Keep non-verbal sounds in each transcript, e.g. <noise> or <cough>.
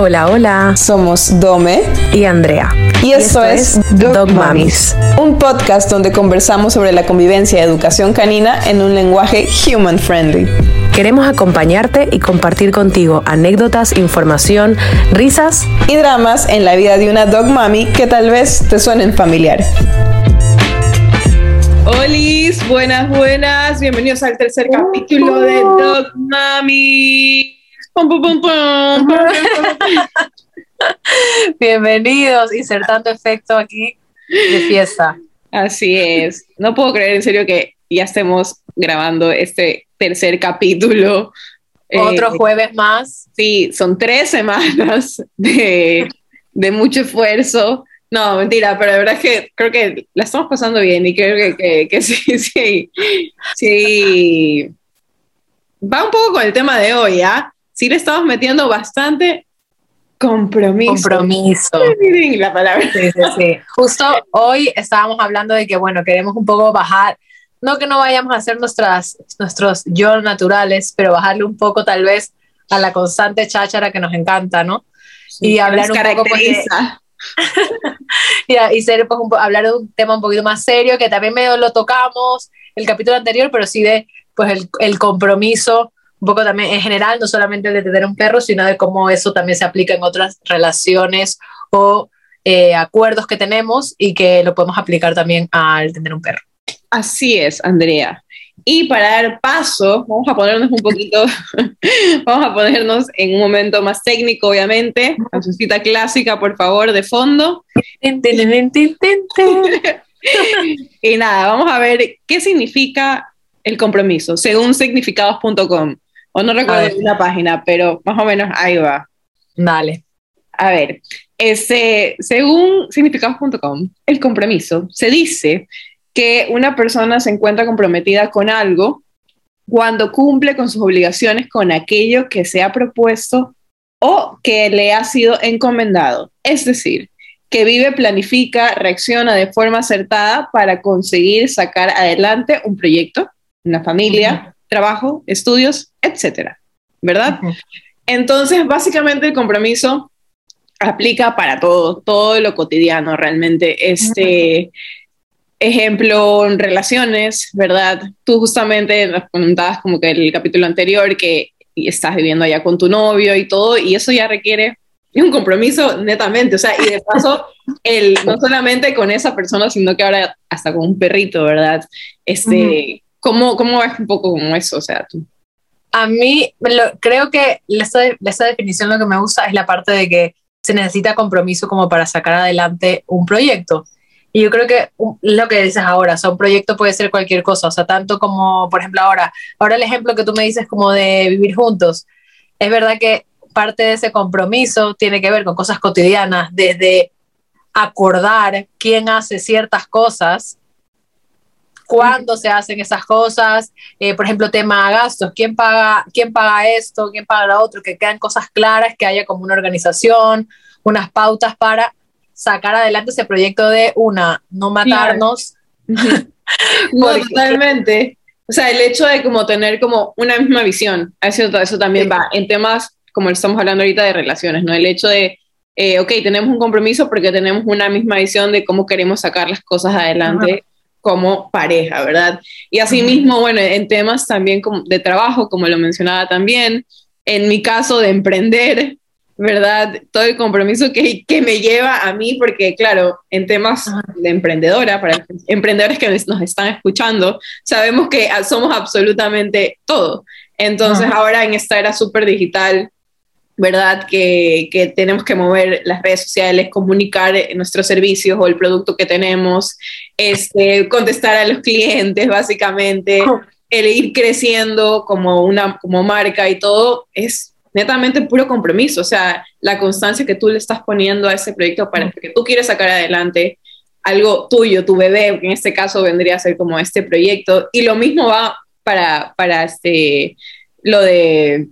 Hola, hola. Somos Dome y Andrea. Y esto, es Dog, Mamis, un podcast donde conversamos sobre la convivencia y educación canina en un lenguaje human friendly. Queremos acompañarte y compartir contigo anécdotas, información, risas y dramas en la vida de una dog mami que tal vez te suenen familiar. Hola, buenas, buenas. Bienvenidos al tercer capítulo de Dog Mami. Bienvenidos, insertando efecto aquí de fiesta. Así es. No puedo creer en serio que ya estemos grabando este tercer capítulo. Otro eh, jueves más. Sí, son tres semanas de, mucho esfuerzo. No, mentira, pero de verdad es que creo que la estamos pasando bien y creo que, que sí, <laughs> sí, sí. Va un poco con el tema de hoy, ¿ah? Sí le estamos metiendo bastante compromiso. Compromiso. <laughs> La palabra. Sí, sí, sí. Justo hoy estábamos hablando de que, bueno, queremos un poco bajar, no que no vayamos a hacer nuestras, nuestros yo naturales, pero bajarle un poco tal vez a la constante cháchara que nos encanta, ¿no? y hablar un poco pues, <laughs> y, ser, pues, hablar de un tema un poquito más serio, que también medio lo tocamos el capítulo anterior, pero sí de pues el, el compromiso un poco también en general, no solamente de tener un perro, sino de cómo eso también se aplica en otras relaciones o eh, acuerdos que tenemos y que lo podemos aplicar también al tener un perro. Así es, Andrea. Y para dar paso, vamos a ponernos un poquito, <laughs> vamos a ponernos en un momento más técnico, obviamente. cita clásica, por favor, de fondo. <laughs> y nada, vamos a ver qué significa el compromiso, según significados.com. O no recuerdo la página, pero más o menos ahí va. Dale. A ver, ese, según significados.com, el compromiso se dice que una persona se encuentra comprometida con algo cuando cumple con sus obligaciones con aquello que se ha propuesto o que le ha sido encomendado. Es decir, que vive, planifica, reacciona de forma acertada para conseguir sacar adelante un proyecto, una familia, trabajo, estudios, etcétera, ¿verdad? Entonces, básicamente el compromiso aplica para todo, todo lo cotidiano realmente. Este ejemplo en relaciones, ¿verdad? Tú justamente nos comentabas como que el capítulo anterior que estás viviendo allá con tu novio y todo, y eso ya requiere un compromiso netamente, o sea, y de paso, <laughs> el, no solamente con esa persona, sino que ahora hasta con un perrito, ¿verdad? Este, ¿Cómo, cómo ves un poco como eso? O sea, tú. A mí, creo que esa, esa definición lo que me gusta es la parte de que se necesita compromiso como para sacar adelante un proyecto. Y yo creo que lo que dices ahora, o sea, un proyecto puede ser cualquier cosa, o sea, tanto como, por ejemplo, ahora, ahora el ejemplo que tú me dices como de vivir juntos, es verdad que parte de ese compromiso tiene que ver con cosas cotidianas, desde acordar quién hace ciertas cosas cuándo se hacen esas cosas, eh, por ejemplo, tema gastos, ¿quién paga, quién paga esto, quién paga lo otro, que quedan cosas claras, que haya como una organización, unas pautas para sacar adelante ese proyecto de una, no matarnos. <laughs> totalmente. O sea, el hecho de como tener como una misma visión, eso, eso también va. En temas como estamos hablando ahorita de relaciones, ¿no? El hecho de, eh, ok, tenemos un compromiso porque tenemos una misma visión de cómo queremos sacar las cosas adelante como pareja, ¿verdad? Y asimismo, bueno, en temas también de trabajo, como lo mencionaba también, en mi caso de emprender, ¿verdad? Todo el compromiso que, que me lleva a mí, porque claro, en temas de emprendedora, para emprendedores que nos están escuchando, sabemos que somos absolutamente todo. Entonces, ahora en esta era súper digital, ¿verdad? Que, que, tenemos que mover las redes sociales, comunicar nuestros servicios o el producto que tenemos, este, contestar a los clientes, básicamente, el ir creciendo como una como marca y todo, es netamente puro compromiso, o sea, la constancia que tú le estás poniendo a ese proyecto para que tú quieres sacar adelante algo tuyo, tu bebé, que en este caso vendría a ser como este proyecto, y lo mismo va para, para este, lo de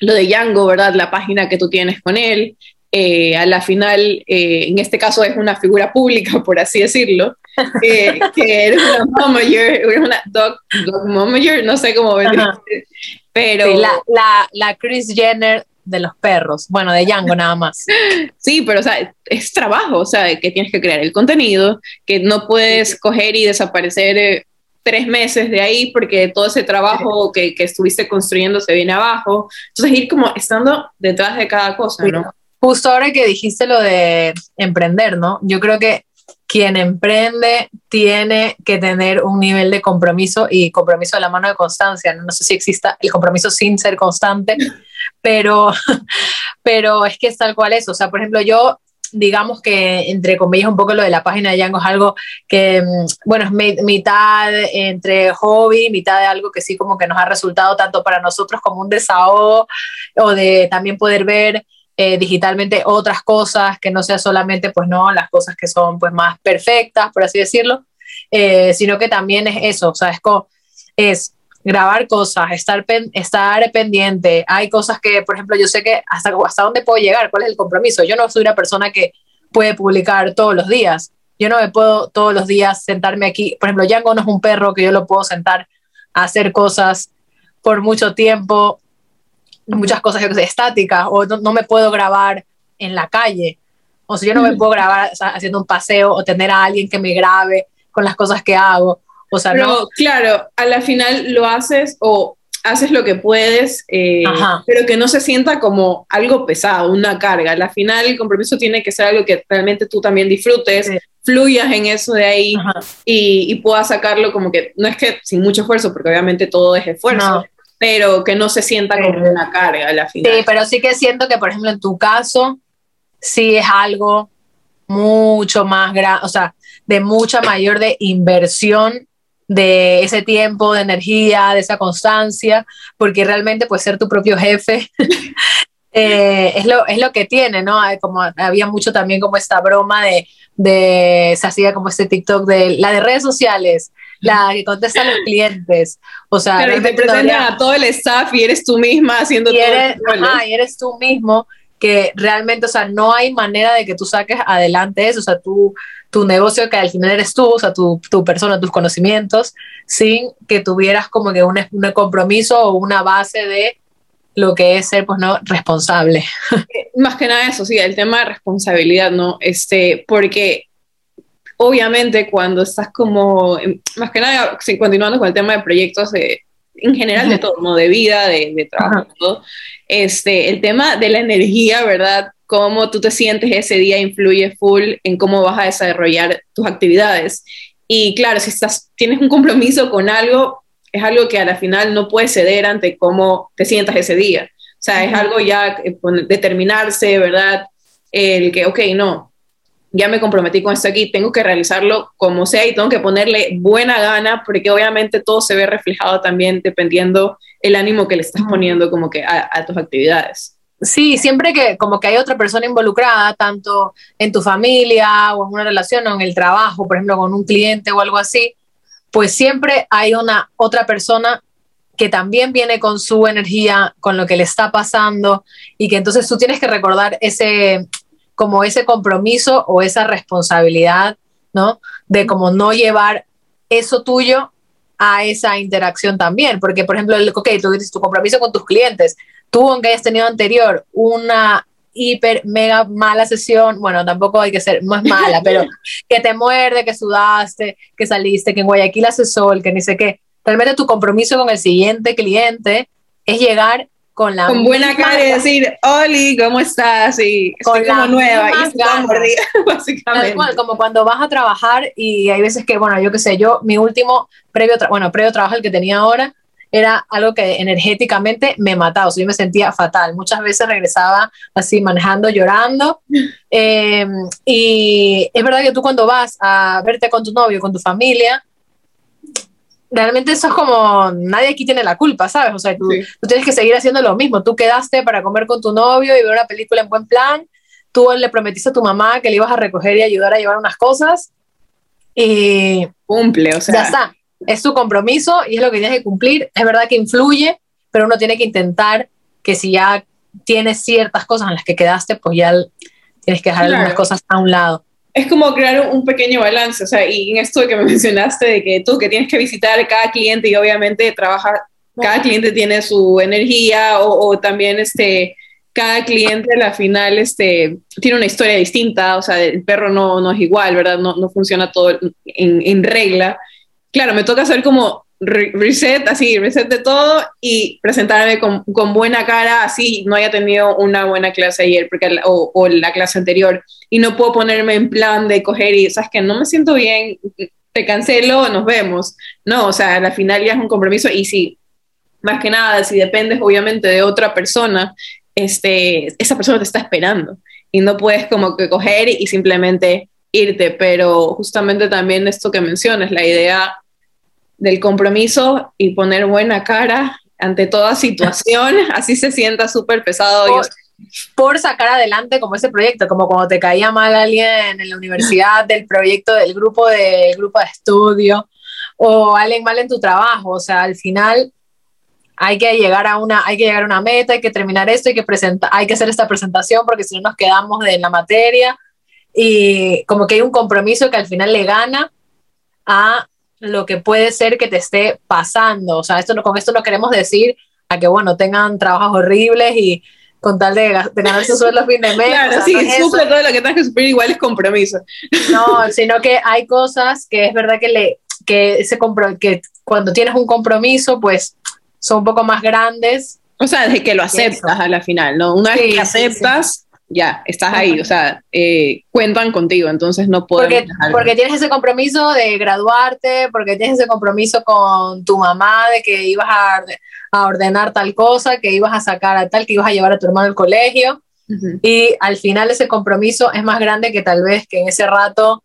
lo de Django, ¿verdad? La página que tú tienes con él. Eh, a la final, eh, en este caso es una figura pública, <laughs> por así decirlo, <laughs> que eres una momager, eres una dog, dog momager, no sé cómo venir, pero... la, la, la, Chris Jenner de los perros, bueno, de Django nada más. <laughs> Sí, pero o sea, es trabajo, o sea, que tienes que crear el contenido, que no puedes coger y desaparecer eh, tres meses de ahí porque todo ese trabajo que, que, estuviste construyendo se viene abajo. Entonces, ir como estando detrás de cada cosa, ¿no? Justo ahora que dijiste lo de emprender, ¿no? Yo creo que quien emprende tiene que tener un nivel de compromiso y compromiso de la mano de constancia. No, sé si exista el compromiso sin ser constante, <laughs> pero, <laughs> pero es que es tal cual es. O sea, por ejemplo, yo digamos que entre comillas un poco lo de la página de Django es algo que, mm, bueno, es mitad entre hobby, mitad de algo que sí como que nos ha resultado tanto para nosotros como un desahogo o de también poder ver eh, digitalmente otras cosas que no sea solamente, pues no, las cosas que son pues más perfectas, por así decirlo, eh, sino que también es eso, o sea, es, es grabar cosas, estar, estar pendiente. Hay cosas que, por ejemplo, yo sé que hasta, hasta dónde puedo llegar, cuál es el compromiso. Yo no soy una persona que puede publicar todos los días. Yo no me puedo todos los días sentarme aquí. Por ejemplo, Django no es un perro que yo lo puedo sentar a hacer cosas por mucho tiempo muchas cosas yo que sé, estáticas o no, me puedo grabar en la calle. O sea, yo no me puedo grabar haciendo un paseo o tener a alguien que me grabe con las cosas que hago. O sea, Pero no. claro, a la final lo haces o haces lo que puedes, eh, pero que no se sienta como algo pesado, una carga. A la final el compromiso tiene que ser algo que realmente tú también disfrutes, fluyas en eso de ahí y, y, puedas sacarlo como que, no es que sin mucho esfuerzo, porque obviamente todo es esfuerzo, pero que no se sienta como una carga a la final. Sí, pero sí que siento que, por ejemplo, en tu caso, sí es algo mucho más grande, o sea, de mucha mayor de inversión de ese tiempo, de energía, de esa constancia, porque realmente pues ser tu propio jefe <laughs> eh, es, lo, es lo que tiene, ¿no? Como había mucho también como esta broma de, de, se hacía como este TikTok de la de redes sociales, la que contesta a los clientes. O sea, pero te presentan a todo el staff y eres tú misma haciendo y eres, todo. y eres tú mismo que realmente, o sea, no hay manera de que tú saques adelante eso, o sea, tú, tu negocio que al final eres tú, o sea, tu, tu persona, tus conocimientos, sin que tuvieras como que un, un compromiso o una base de lo que es ser, pues, ¿no? Responsable. <laughs> Más que nada eso, sí, el tema de responsabilidad, ¿no? Este, porque obviamente cuando estás como, más que nada, continuando con el tema de proyectos de, en general de todo, ¿no? De vida, de, de trabajo, todo, este, el tema de la energía, ¿verdad? Cómo tú te sientes ese día influye full en cómo vas a desarrollar tus actividades. Y claro, si estás, tienes un compromiso con algo, es algo que a la final no puedes ceder ante cómo te sientas ese día. O sea, es algo ya eh, determinarse, ¿verdad? El que, ok, no, ya me comprometí con esto aquí, tengo que realizarlo como sea y tengo que ponerle buena gana, porque obviamente todo se ve reflejado también dependiendo el ánimo que le estás poniendo como que a, tus actividades. Sí, siempre que como que hay otra persona involucrada, tanto en tu familia o en una relación o en el trabajo, por ejemplo, con un cliente o algo así, pues siempre hay una otra persona que también viene con su energía, con lo que le está pasando y que entonces tú tienes que recordar ese, como ese compromiso o esa responsabilidad, ¿no? De como no llevar eso tuyo a esa interacción también, porque por ejemplo, ok, tú dices tu compromiso con tus clientes, tú aunque hayas tenido anterior una hiper, mega mala sesión, bueno, tampoco hay que ser, más mala, <laughs> pero que te muerde, que sudaste, que saliste, que en Guayaquil hace sol, que ni sé qué, realmente tu compromiso con el siguiente cliente es llegar con la con buena cara y decir, Oli, ¿cómo estás? Y estoy como nueva y mordida, <laughs> básicamente. como cuando vas a trabajar y hay veces que, bueno, yo qué sé, yo, mi último previo, bueno, previo trabajo, el que tenía ahora, era algo que energéticamente me mataba, o sea, yo me sentía fatal. Muchas veces regresaba así manejando, llorando. <laughs> Em, y es verdad que tú cuando vas a verte con tu novio, con tu familia, realmente eso es como, nadie aquí tiene la culpa, ¿sabes? O sea, tú, tienes que seguir haciendo lo mismo. Tú quedaste para comer con tu novio y ver una película en buen plan. Tú le prometiste a tu mamá que le ibas a recoger y ayudar a llevar unas cosas. Y cumple, o sea. Ya está. Es tu compromiso y es lo que tienes que cumplir. Es verdad que influye, pero uno tiene que intentar que si ya tienes ciertas cosas en las que quedaste, pues ya tienes que dejar algunas cosas a un lado es como crear un pequeño balance, o sea, y en esto que me <laughs> mencionaste de que tú que tienes que visitar cada cliente y obviamente trabajar, cada cliente tiene su energía o, también este, cada cliente a la final este, tiene una historia distinta, o sea, el perro no, no es igual, ¿verdad? No, no funciona todo en, en, regla. Claro, me toca hacer como reset, así, reset de todo y presentarme con, buena cara, así no haya tenido una buena clase ayer porque, o, la clase anterior y no puedo ponerme en plan de coger y, sabes que no me siento bien, te cancelo, nos vemos. No, o sea, al final ya es un compromiso y si, más que nada, si dependes obviamente de otra persona, este, esa persona te está esperando y no puedes como que coger y simplemente irte, pero justamente también esto que mencionas, la idea del compromiso y poner buena cara ante toda situación, <laughs> así se sienta súper pesado. Por, por, sacar adelante como ese proyecto, como cuando te caía mal alguien en la universidad del proyecto del grupo de, grupo de estudio o alguien mal en tu trabajo, o sea, al final hay que llegar a una, hay que llegar a una meta, hay que terminar esto, hay que presentar, hay que hacer esta presentación porque si no nos quedamos de la materia. Y como que hay un compromiso que al final le gana a lo que puede ser que te esté pasando. O sea, esto no, con esto no queremos decir a que, bueno, tengan trabajos horribles y con tal de, ganar su <laughs> sueldo a fin de mes. Claro, sí, todo lo que tengas que suplir igual es compromiso. No, <laughs> sino que hay cosas que es verdad que, le, que, ese que cuando tienes un compromiso, pues son un poco más grandes. O sea, desde que lo aceptas a la final, ¿no? Una vez que aceptas, ya, estás ahí, o sea, eh, cuentan contigo, entonces no puedes... Porque, porque, tienes ese compromiso de graduarte, porque tienes ese compromiso con tu mamá de que ibas a, a ordenar tal cosa, que ibas a sacar a tal, que ibas a llevar a tu hermano al colegio, y al final ese compromiso es más grande que tal vez que en ese rato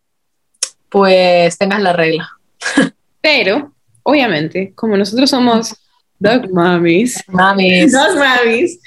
pues tengas la regla. <laughs> Pero, obviamente, como nosotros somos dog mamis, mamis. dos mamis,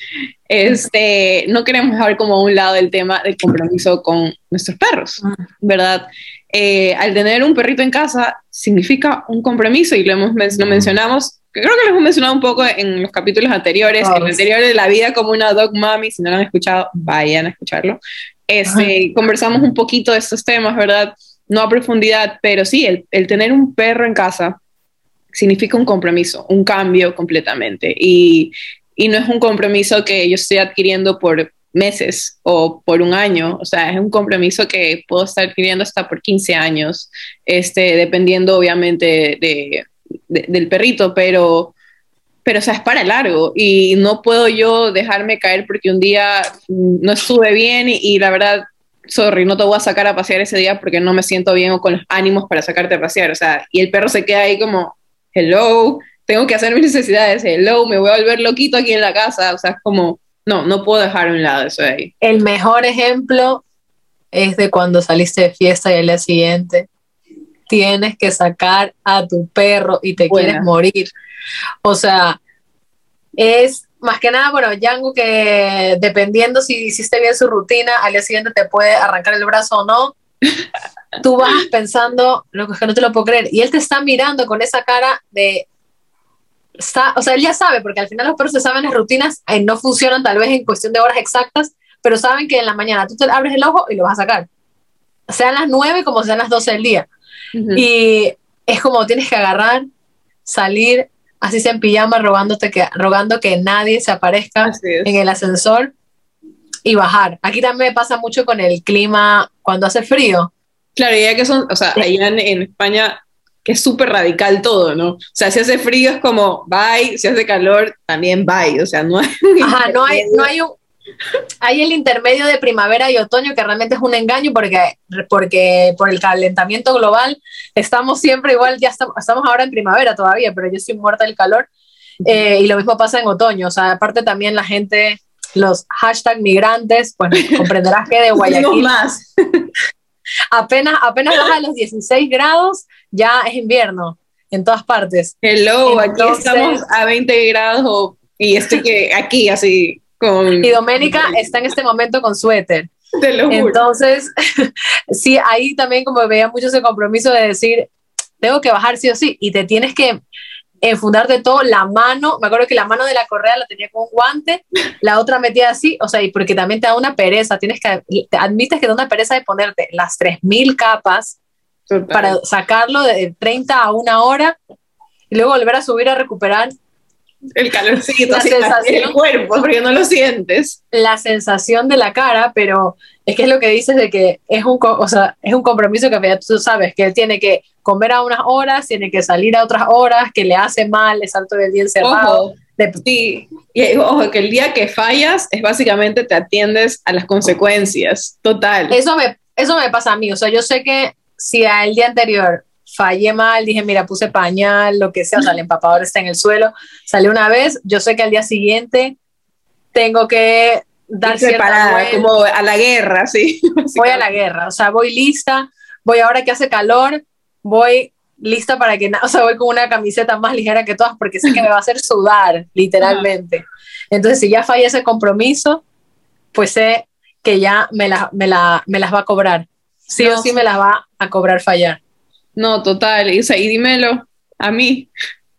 este, no queremos dejar como a un lado el tema del compromiso con nuestros perros, ah. ¿verdad? Eh, al tener un perrito en casa significa un compromiso y lo, hemos, lo mencionamos, creo que lo hemos mencionado un poco en los capítulos anteriores, en el anterior de la vida como una dog mommy, si no lo han escuchado, vayan a escucharlo. Este, conversamos un poquito de estos temas, ¿verdad? No a profundidad, pero sí, el, el tener un perro en casa significa un compromiso, un cambio completamente. Y y no es un compromiso que yo estoy adquiriendo por meses o por un año, o sea, es un compromiso que puedo estar adquiriendo hasta por 15 años, este, dependiendo obviamente de, del perrito, pero, pero, o sea, es para largo. Y no puedo yo dejarme caer porque un día no estuve bien y, y la verdad, sorry, no te voy a sacar a pasear ese día porque no me siento bien o con los ánimos para sacarte a pasear, o sea, y el perro se queda ahí como, hello, tengo que hacer mis necesidades, hello, me voy a volver loquito aquí en la casa, o sea, es como, no, no puedo dejar a un lado eso de ahí. El mejor ejemplo es de cuando saliste de fiesta y al día siguiente tienes que sacar a tu perro y te quieres morir. O sea, es más que nada, bueno, Django que dependiendo si hiciste bien su rutina, al día siguiente te puede arrancar el brazo o no. <laughs> Tú vas pensando, lo que no te lo puedo creer, y él te está mirando con esa cara de o sea, él ya sabe, porque al final los perros se saben las rutinas, eh, no funcionan tal vez en cuestión de horas exactas, pero saben que en la mañana tú te abres el ojo y lo vas a sacar. Sean las 9 como sean las 12 del día. Y es como tienes que agarrar, salir, así sea en pijama, rogándote que, rogando que nadie se aparezca en el ascensor y bajar. Aquí también me pasa mucho con el clima cuando hace frío. Claro, ya que son, o sea, allá en España que es súper radical todo, ¿no? O sea, si hace frío es como bye, si hace calor también bye, o sea, no hay... <laughs> Ajá, no hay, no hay un... Hay el intermedio de primavera y otoño que realmente es un engaño porque, porque por el calentamiento global estamos siempre igual, ya estamos, estamos ahora en primavera todavía, pero yo estoy muerta del calor. Eh, y lo mismo pasa en otoño, o sea, aparte también la gente, los hashtag migrantes, pues <laughs> comprenderás que de Guayaquil... más. Apenas, apenas baja a los 16 grados, ya es invierno en todas partes. Hello, aquí estamos a 20 grados y estoy que aquí así con... Y Doménica está en este momento con suéter. Entonces, <laughs> sí, ahí también como veía mucho ese compromiso de decir, tengo que bajar sí o sí, y te tienes que enfundar de todo, la mano, me acuerdo que la mano de la correa la tenía con un guante, la otra metía así, o sea, y porque también te da una pereza, tienes que, te admites que da una pereza de ponerte las 3.000 capas para sacarlo de 30 a una hora y luego volver a subir a recuperar. El calorcito, La sensación. el cuerpo, porque no lo sientes. la sensación de la cara, pero es que es lo que dices de que es un, o sea, es un compromiso que ya tú sabes que él tiene que comer a unas horas, tiene que salir a otras horas, que le hace mal, le salto del día encerrado. Ojo, de- sí, y ojo, que el día que fallas es básicamente te atiendes a las consecuencias, total. Eso me, eso me pasa a mí, o sea, yo sé que si al día anterior fallé mal, dije, mira, puse pañal, lo que sea, o sea, el empapador está en el suelo, salió una vez, yo sé que al día siguiente tengo que dar preparada, como a la guerra, sí. <laughs> voy a la guerra, o sea, voy lista, voy ahora que hace calor, voy lista para que, o sea, voy con una camiseta más ligera que todas porque sé que me va a hacer sudar, literalmente. Entonces, si ya falla ese compromiso, pues sé que ya me, la- me, la- me las va a cobrar. Sí No, o sí. me las va a cobrar fallar. No, total, y, o sea, y dímelo a mí,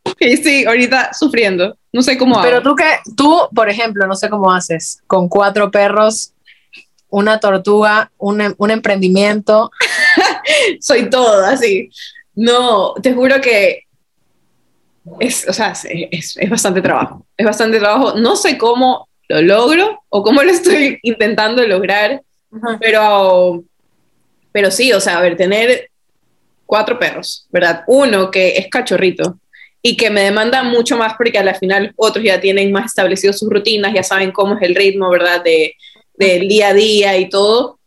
<laughs> que estoy ahorita sufriendo, no sé cómo Pero hago. tú que, tú, por ejemplo, no sé cómo haces, con cuatro perros, una tortuga, un, em- un emprendimiento, <laughs> soy todo así. No, te juro que es, o sea, es, es- es bastante trabajo. Es bastante trabajo. No sé cómo lo logro o cómo lo <laughs> estoy intentando lograr, pero, pero sí, o sea, a ver, tener cuatro perros, ¿verdad? Uno que es cachorrito y que me demanda mucho más porque al final otros ya tienen más establecido sus rutinas, ya saben cómo es el ritmo, ¿verdad? De, del día a día y todo.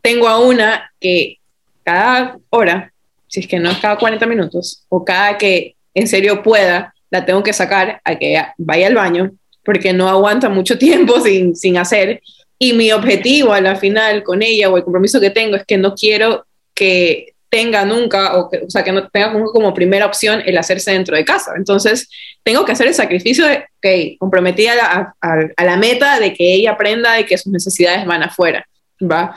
Tengo a una que cada hora, si es que no es cada 40 minutos, o cada que en serio pueda, la tengo que sacar a que vaya al baño, porque no aguanta mucho tiempo <laughs> sin, sin hacer. Y mi objetivo a la final con ella o el compromiso que tengo es que no quiero que tenga nunca, o, que, o sea, que no tenga como, primera opción el hacerse dentro de casa. Entonces, tengo que hacer el sacrificio de, ok, comprometí a la, a, a la meta de que ella aprenda de que sus necesidades van afuera, ¿va?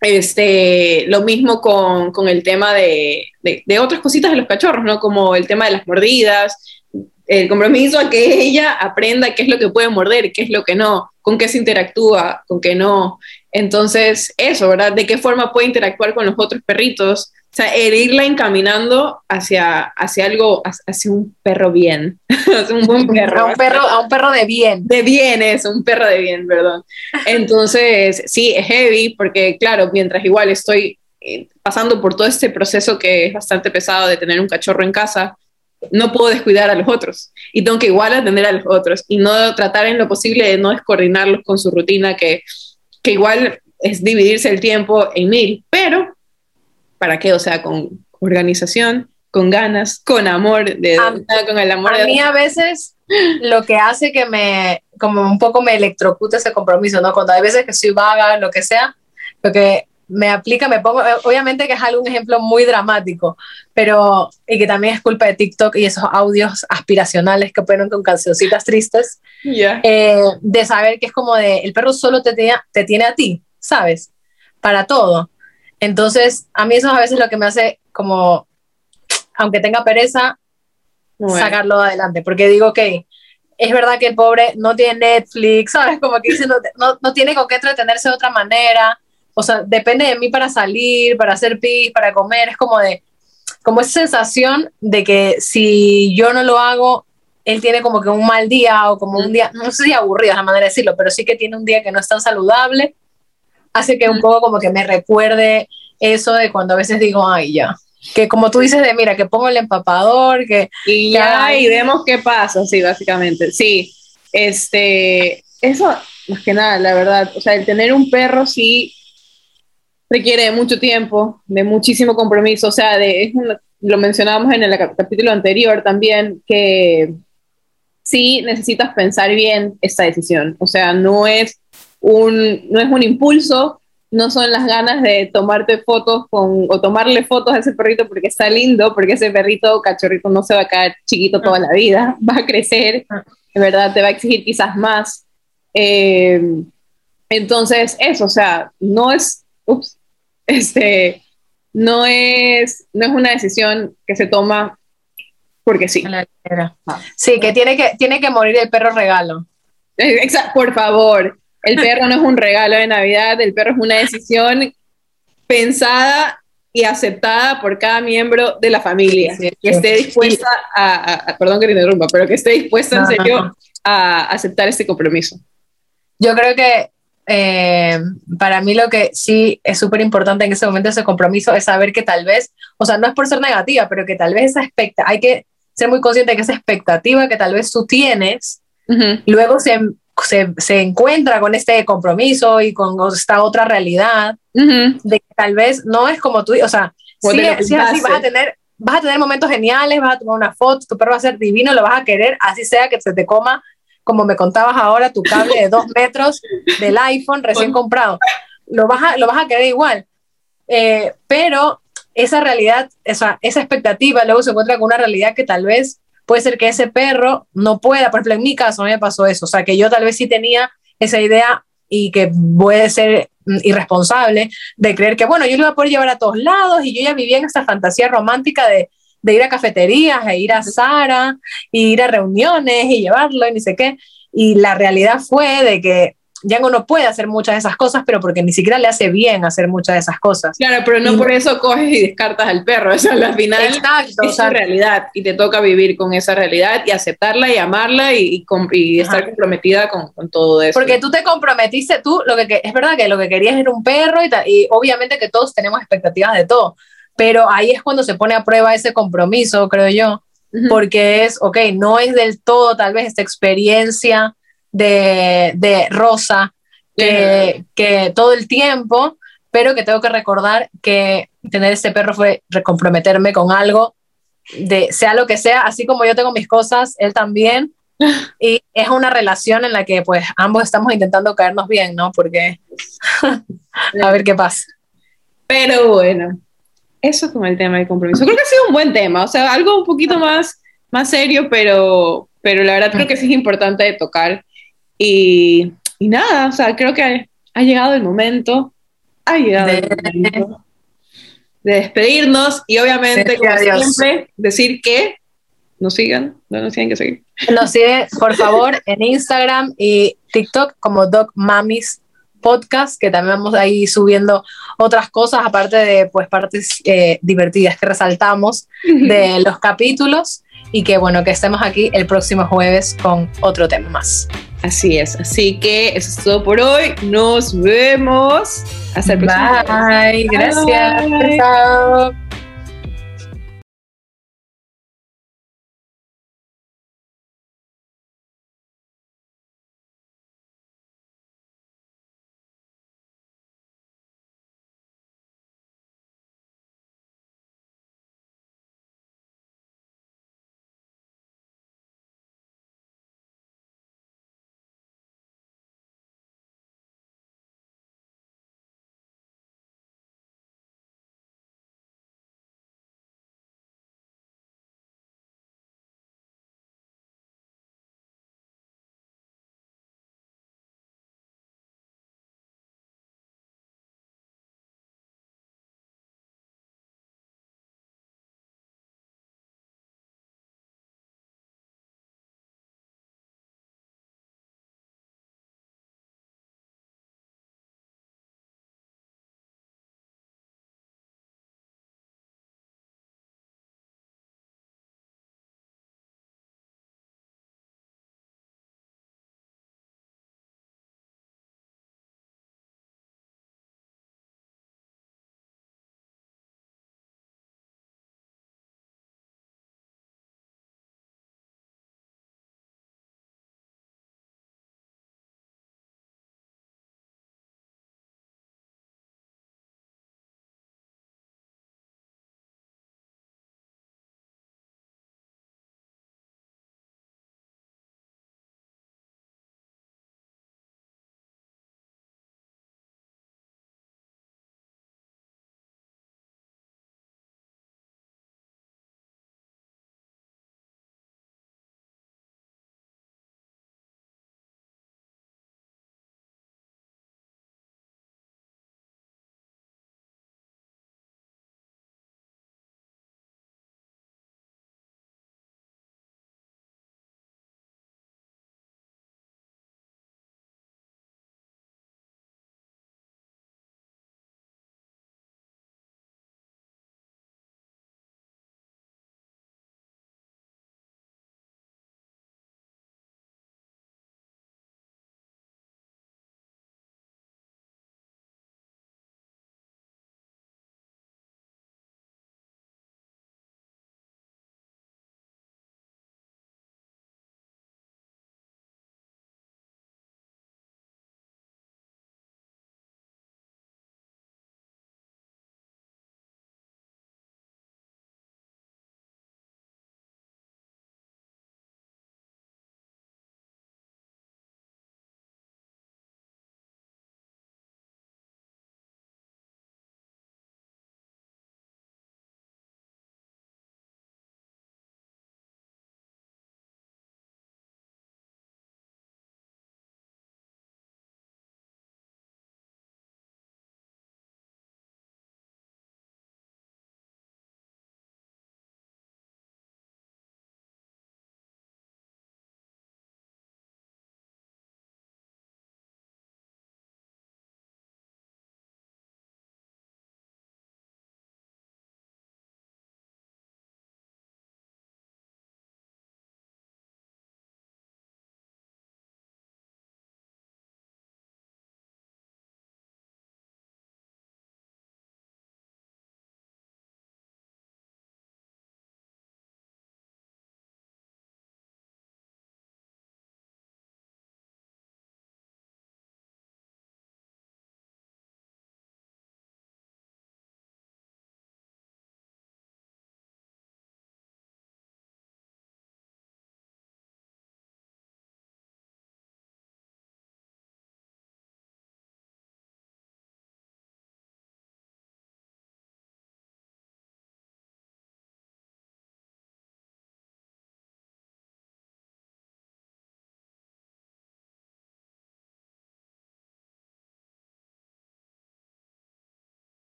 Este, lo mismo con, con el tema de, de, de, otras cositas de los cachorros, ¿no? Como el tema de las mordidas, el compromiso a que ella aprenda qué es lo que puede morder, qué es lo que no, con qué se interactúa, con qué no. Entonces, eso, ¿verdad? De qué forma puede interactuar con los otros perritos. O sea, el irla encaminando hacia, hacia algo, hacia un perro bien, <laughs> hacia un buen perro. A un perro, a un perro de bien. De bien es, un perro de bien, perdón. Entonces, sí, es heavy, porque claro, mientras igual estoy eh, pasando por todo este proceso que es bastante pesado de tener un cachorro en casa, no puedo descuidar a los otros y tengo que igual atender a los otros y no tratar en lo posible de no descoordinarlos con su rutina, que, que igual es dividirse el tiempo en mil, pero ¿para qué? O sea, con organización, con ganas, con amor, de, a, con el amor. A de mí a veces lo que hace que me, como un poco me electrocute ese compromiso, ¿no? Cuando hay veces que soy vaga, lo que sea, lo que me aplica, me pongo, obviamente que es algún ejemplo muy dramático, pero, y que también es culpa de TikTok y esos audios aspiracionales que ponen con cancioncitas tristes, yeah. eh, de saber que es como de, el perro solo te, te, te tiene a ti, ¿sabes? Para todo. Entonces, a mí eso a veces lo que me hace como, aunque tenga pereza, bueno. sacarlo adelante, porque digo, ok, es verdad que el pobre no tiene Netflix, ¿sabes? Como que dice, no, no, no tiene con qué entretenerse de otra manera, o sea, depende de mí para salir, para hacer pis, para comer, es como de, como esa sensación de que si yo no lo hago, él tiene como que un mal día o como un día, no sé si aburrido es la manera de decirlo, pero sí que tiene un día que no es tan saludable, hace que un poco como que me recuerde eso de cuando a veces digo, ay, ya, que como tú dices de, mira, que pongo el empapador, que... Y ya, y vemos qué pasa, sí, básicamente, sí, este, eso, más que nada, la verdad, o sea, el tener un perro sí requiere de mucho tiempo, de muchísimo compromiso, o sea, de, es lo mencionábamos en el capítulo anterior también, que sí necesitas pensar bien esta decisión, o sea, no es un, no es un impulso, no son las ganas de tomarte fotos con, o tomarle fotos a ese perrito porque está lindo, porque ese perrito cachorrito no se va a quedar chiquito toda la vida, <laughs> va a crecer, de verdad te va a exigir quizás más. Eh, entonces, eso, o sea, no es, ups, este, no es, no es una decisión que se toma porque sí. Sí, que tiene que, tiene que morir el perro regalo. Exacto, por favor, el perro no es un regalo de Navidad, el perro es una decisión pensada y aceptada por cada miembro de la familia, que esté dispuesta a, perdón que te interrumpa, pero que esté dispuesta en serio a aceptar este compromiso. Yo creo que eh, para mí lo que sí es súper importante en ese momento, ese compromiso, es saber que tal vez, o sea, no es por ser negativa, pero que tal vez esa expectativa, hay que ser muy consciente de que esa expectativa que tal vez tú tienes, luego se, se, se, encuentra con este compromiso y con esta otra realidad, de que tal vez no es como tú, o sea, sí, sí, así vas a tener vas a tener momentos geniales, vas a tomar una foto, tu perro va a ser divino, lo vas a querer, así sea que se te coma como me contabas ahora, tu cable de dos metros del iPhone recién comprado. Lo vas a, lo vas a querer igual. Eh, pero esa realidad, esa, esa expectativa luego se encuentra con una realidad que tal vez puede ser que ese perro no pueda, por ejemplo, en mi caso no me pasó eso, o sea, que yo tal vez sí tenía esa idea y que puede ser mm, irresponsable de creer que, bueno, yo lo iba a poder llevar a todos lados y yo ya vivía en esta fantasía romántica de, de ir a cafeterías, e ir a Sara, y ir a reuniones y llevarlo y ni sé qué. Y la realidad fue de que Django no puede hacer muchas de esas cosas, pero porque ni siquiera le hace bien hacer muchas de esas cosas. Claro, pero no por eso coges y descartas al perro. O sea, al final Exacto, es realidad y te toca vivir con esa realidad y aceptarla y amarla y, y, estar comprometida con, con, todo eso. Porque tú te comprometiste, tú, lo que, es verdad que lo que querías era un perro y, y obviamente que todos tenemos expectativas de todo, pero ahí es cuando se pone a prueba ese compromiso, creo yo, porque es, ok, no es del todo tal vez esta experiencia de, de Rosa que, que, todo el tiempo, pero que tengo que recordar que tener este perro fue recomprometerme con algo, de sea lo que sea, así como yo tengo mis cosas, él también. <laughs> Y es una relación en la que pues ambos estamos intentando caernos bien, ¿no? Porque <laughs> a ver qué pasa. Pero bueno, eso es como el tema del compromiso. Creo que ha sido un buen tema, o sea, algo un poquito más, más serio, pero, pero la verdad creo que sí es importante de tocar. Y, y nada, o sea, creo que ha, llegado el momento, ha llegado el momento de despedirnos y obviamente, como siempre, decir que nos sigan, no nos tienen que seguir. Nos siguen, por favor, en Instagram y TikTok como Doc Mamis podcast, que también vamos ahí subiendo otras cosas, aparte de pues partes eh, divertidas que resaltamos de los capítulos y que bueno, que estemos aquí el próximo jueves con otro tema más. Así es, así que eso es todo por hoy, nos vemos, hasta el próximo Bye, gracias. Chao.